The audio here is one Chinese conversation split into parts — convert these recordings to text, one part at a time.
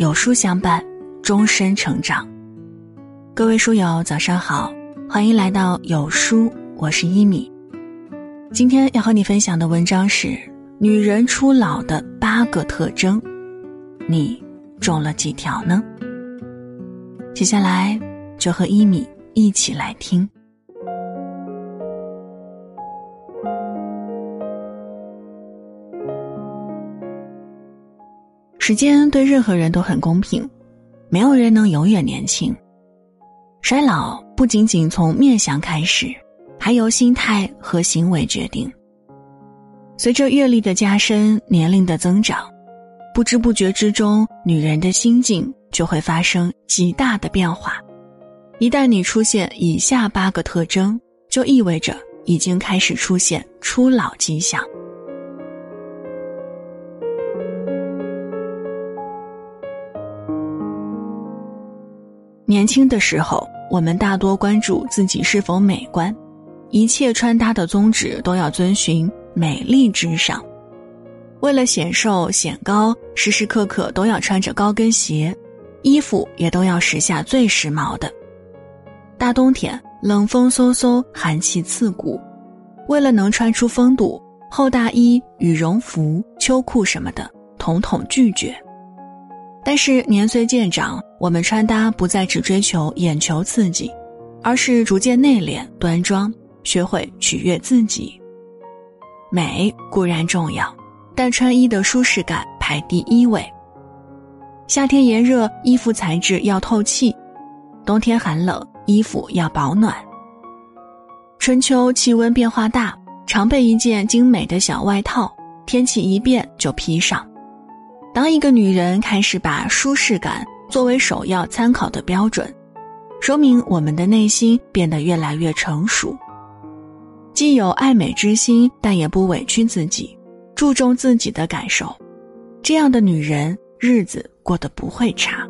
有书相伴，终身成长。各位书友，早上好，欢迎来到有书，我是一米。今天要和你分享的文章是：女人初老的八个特征，你中了几条呢？接下来就和一米一起来听。时间对任何人都很公平，没有人能永远年轻。衰老不仅仅从面相开始，还由心态和行为决定。随着阅历的加深，年龄的增长，不知不觉之中，女人的心境就会发生极大的变化。一旦你出现以下八个特征，就意味着已经开始出现初老迹象。年轻的时候，我们大多关注自己是否美观，一切穿搭的宗旨都要遵循美丽至上。为了显瘦显高，时时刻刻都要穿着高跟鞋，衣服也都要时下最时髦的。大冬天冷风嗖嗖，寒气刺骨，为了能穿出风度，厚大衣、羽绒服、秋裤什么的，统统拒绝。但是年岁渐长，我们穿搭不再只追求眼球刺激，而是逐渐内敛端庄，学会取悦自己。美固然重要，但穿衣的舒适感排第一位。夏天炎热，衣服材质要透气；冬天寒冷，衣服要保暖。春秋气温变化大，常备一件精美的小外套，天气一变就披上。当一个女人开始把舒适感作为首要参考的标准，说明我们的内心变得越来越成熟，既有爱美之心，但也不委屈自己，注重自己的感受。这样的女人日子过得不会差。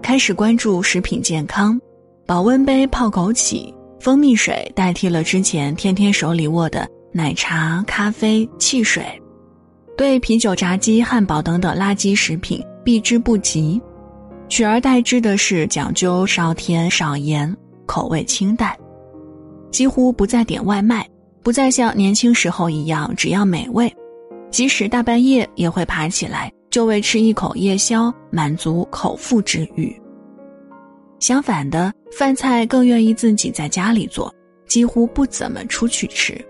开始关注食品健康，保温杯泡枸杞、蜂蜜水代替了之前天天手里握的。奶茶、咖啡、汽水，对啤酒、炸鸡、汉堡等等垃圾食品避之不及，取而代之的是讲究少甜少盐，口味清淡，几乎不再点外卖，不再像年轻时候一样只要美味，即使大半夜也会爬起来就为吃一口夜宵满足口腹之欲。相反的，饭菜更愿意自己在家里做，几乎不怎么出去吃。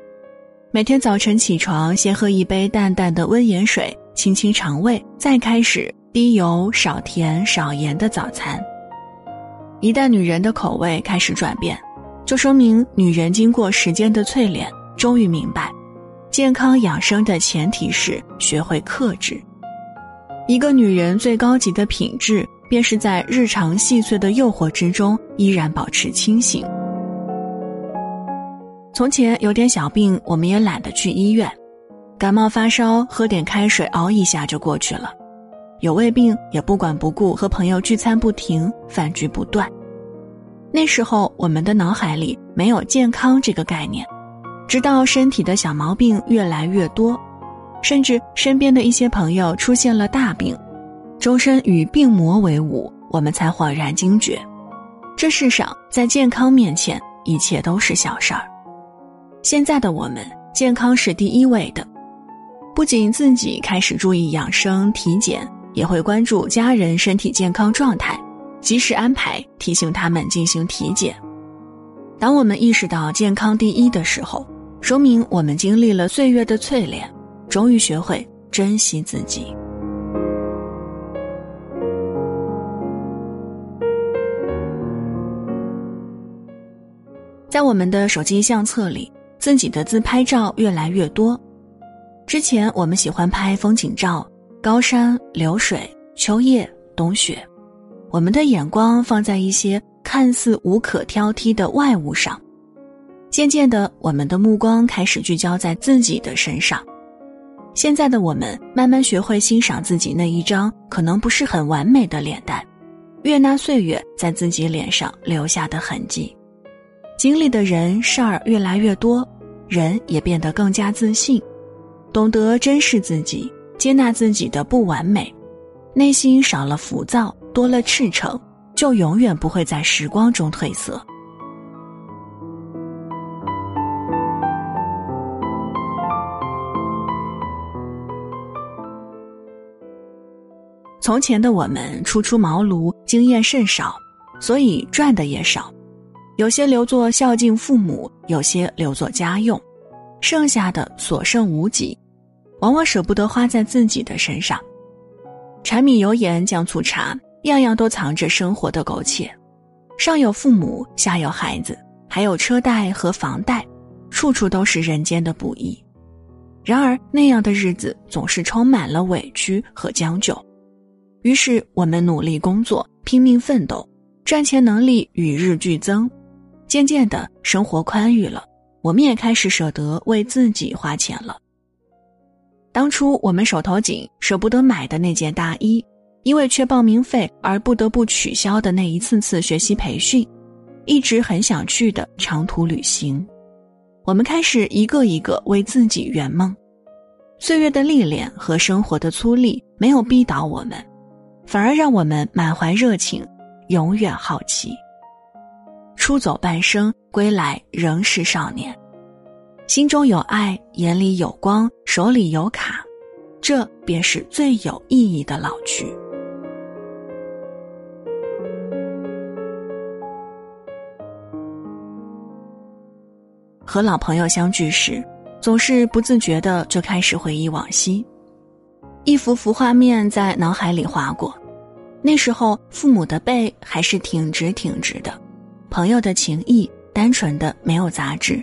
每天早晨起床，先喝一杯淡淡的温盐水，清清肠胃，再开始低油、少甜、少盐的早餐。一旦女人的口味开始转变，就说明女人经过时间的淬炼，终于明白，健康养生的前提是学会克制。一个女人最高级的品质，便是在日常细碎的诱惑之中，依然保持清醒。从前有点小病，我们也懒得去医院，感冒发烧喝点开水熬一下就过去了；有胃病也不管不顾，和朋友聚餐不停，饭局不断。那时候我们的脑海里没有健康这个概念，直到身体的小毛病越来越多，甚至身边的一些朋友出现了大病，终身与病魔为伍，我们才恍然惊觉，这世上在健康面前一切都是小事儿。现在的我们，健康是第一位的，不仅自己开始注意养生体检，也会关注家人身体健康状态，及时安排提醒他们进行体检。当我们意识到健康第一的时候，说明我们经历了岁月的淬炼，终于学会珍惜自己。在我们的手机相册里。自己的自拍照越来越多，之前我们喜欢拍风景照，高山流水、秋叶冬雪，我们的眼光放在一些看似无可挑剔的外物上，渐渐的，我们的目光开始聚焦在自己的身上。现在的我们慢慢学会欣赏自己那一张可能不是很完美的脸蛋，悦纳岁月在自己脸上留下的痕迹，经历的人事儿越来越多。人也变得更加自信，懂得珍视自己，接纳自己的不完美，内心少了浮躁，多了赤诚，就永远不会在时光中褪色。从前的我们初出茅庐，经验甚少，所以赚的也少。有些留作孝敬父母，有些留作家用，剩下的所剩无几，往往舍不得花在自己的身上。柴米油盐酱醋茶，样样都藏着生活的苟且。上有父母，下有孩子，还有车贷和房贷，处处都是人间的不易。然而那样的日子总是充满了委屈和将就。于是，我们努力工作，拼命奋斗，赚钱能力与日俱增。渐渐的，生活宽裕了，我们也开始舍得为自己花钱了。当初我们手头紧，舍不得买的那件大衣，因为缺报名费而不得不取消的那一次次学习培训，一直很想去的长途旅行，我们开始一个一个为自己圆梦。岁月的历练和生活的粗粝没有逼倒我们。反而让我们满怀热情，永远好奇。出走半生，归来仍是少年，心中有爱，眼里有光，手里有卡，这便是最有意义的老去。和老朋友相聚时，总是不自觉的就开始回忆往昔。一幅幅画面在脑海里划过，那时候父母的背还是挺直挺直的，朋友的情谊单纯的没有杂质，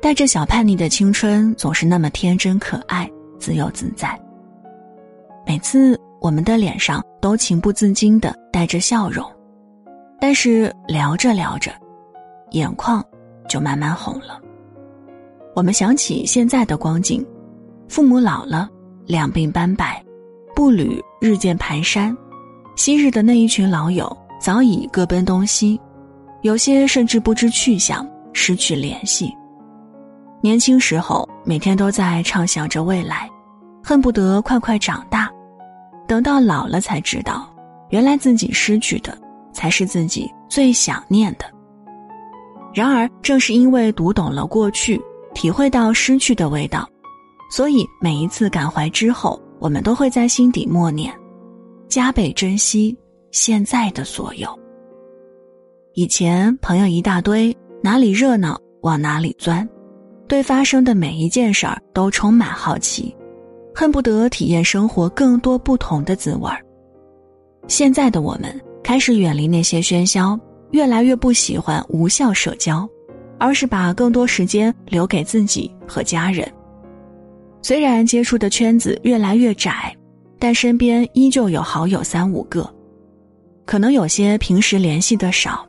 带着小叛逆的青春总是那么天真可爱、自由自在。每次我们的脸上都情不自禁的带着笑容，但是聊着聊着，眼眶就慢慢红了。我们想起现在的光景，父母老了。两鬓斑白，步履日渐蹒跚，昔日的那一群老友早已各奔东西，有些甚至不知去向，失去联系。年轻时候每天都在畅想着未来，恨不得快快长大，等到老了才知道，原来自己失去的才是自己最想念的。然而，正是因为读懂了过去，体会到失去的味道。所以每一次感怀之后，我们都会在心底默念，加倍珍惜现在的所有。以前朋友一大堆，哪里热闹往哪里钻，对发生的每一件事儿都充满好奇，恨不得体验生活更多不同的滋味儿。现在的我们开始远离那些喧嚣，越来越不喜欢无效社交，而是把更多时间留给自己和家人。虽然接触的圈子越来越窄，但身边依旧有好友三五个。可能有些平时联系的少，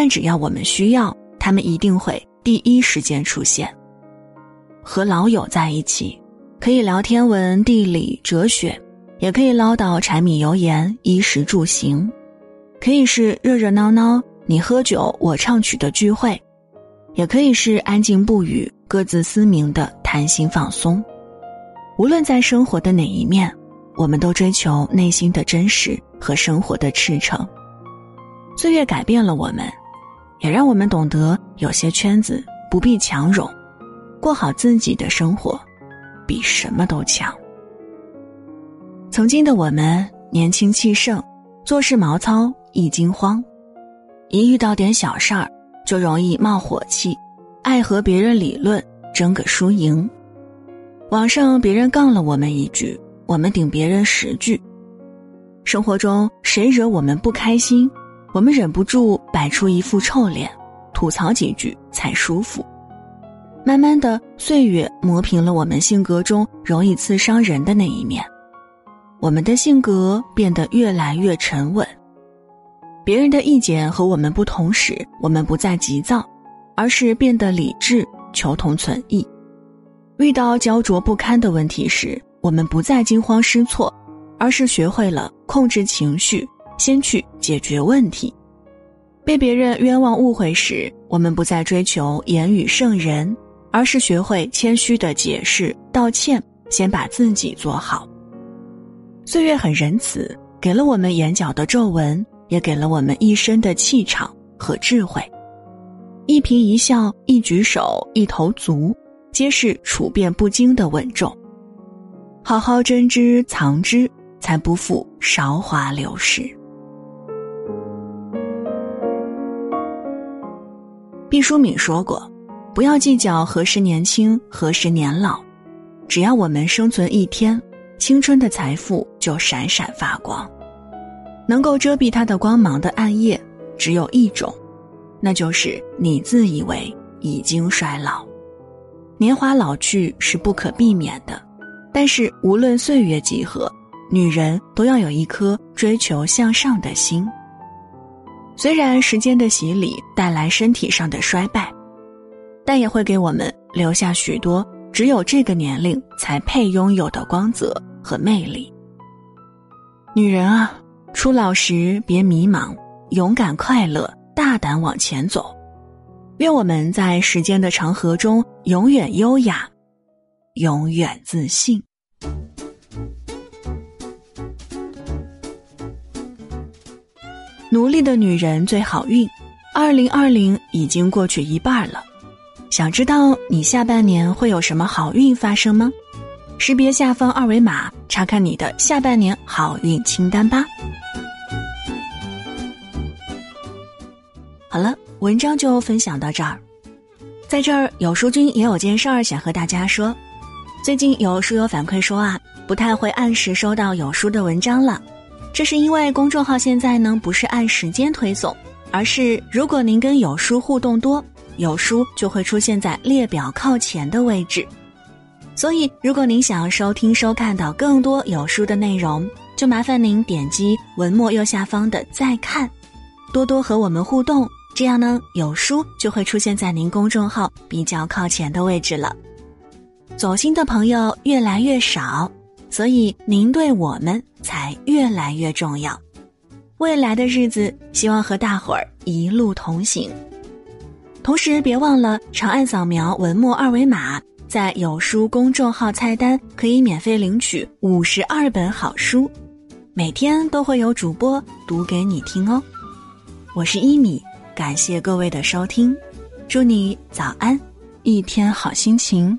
但只要我们需要，他们一定会第一时间出现。和老友在一起，可以聊天文、地理、哲学，也可以唠叨柴米油盐、衣食住行，可以是热热闹闹你喝酒我唱曲的聚会，也可以是安静不语、各自思明的谈心放松。无论在生活的哪一面，我们都追求内心的真实和生活的赤诚。岁月改变了我们，也让我们懂得有些圈子不必强融，过好自己的生活，比什么都强。曾经的我们年轻气盛，做事毛糙易惊慌，一遇到点小事儿就容易冒火气，爱和别人理论争个输赢。网上别人杠了我们一句，我们顶别人十句。生活中谁惹我们不开心，我们忍不住摆出一副臭脸，吐槽几句才舒服。慢慢的，岁月磨平了我们性格中容易刺伤人的那一面，我们的性格变得越来越沉稳。别人的意见和我们不同时，我们不再急躁，而是变得理智，求同存异。遇到焦灼不堪的问题时，我们不再惊慌失措，而是学会了控制情绪，先去解决问题；被别人冤枉误会时，我们不再追求言语胜人，而是学会谦虚的解释、道歉，先把自己做好。岁月很仁慈，给了我们眼角的皱纹，也给了我们一身的气场和智慧。一颦一笑，一举手，一头足，皆是处变不惊的稳重。好好珍之藏之，才不负韶华流逝。毕淑敏说过：“不要计较何时年轻，何时年老，只要我们生存一天，青春的财富就闪闪发光。能够遮蔽它的光芒的暗夜，只有一种，那就是你自以为已经衰老。年华老去是不可避免的。”但是，无论岁月几何，女人都要有一颗追求向上的心。虽然时间的洗礼带来身体上的衰败，但也会给我们留下许多只有这个年龄才配拥有的光泽和魅力。女人啊，初老时别迷茫，勇敢快乐，大胆往前走。愿我们在时间的长河中永远优雅。永远自信。努力的女人最好运。二零二零已经过去一半了，想知道你下半年会有什么好运发生吗？识别下方二维码，查看你的下半年好运清单吧。好了，文章就分享到这儿。在这儿，有书君也有件事儿想和大家说。最近有书友反馈说啊，不太会按时收到有书的文章了，这是因为公众号现在呢不是按时间推送，而是如果您跟有书互动多，有书就会出现在列表靠前的位置。所以，如果您想要收听收看到更多有书的内容，就麻烦您点击文末右下方的再看，多多和我们互动，这样呢有书就会出现在您公众号比较靠前的位置了。走心的朋友越来越少，所以您对我们才越来越重要。未来的日子，希望和大伙儿一路同行。同时，别忘了长按扫描文末二维码，在有书公众号菜单可以免费领取五十二本好书，每天都会有主播读给你听哦。我是一米，感谢各位的收听，祝你早安，一天好心情。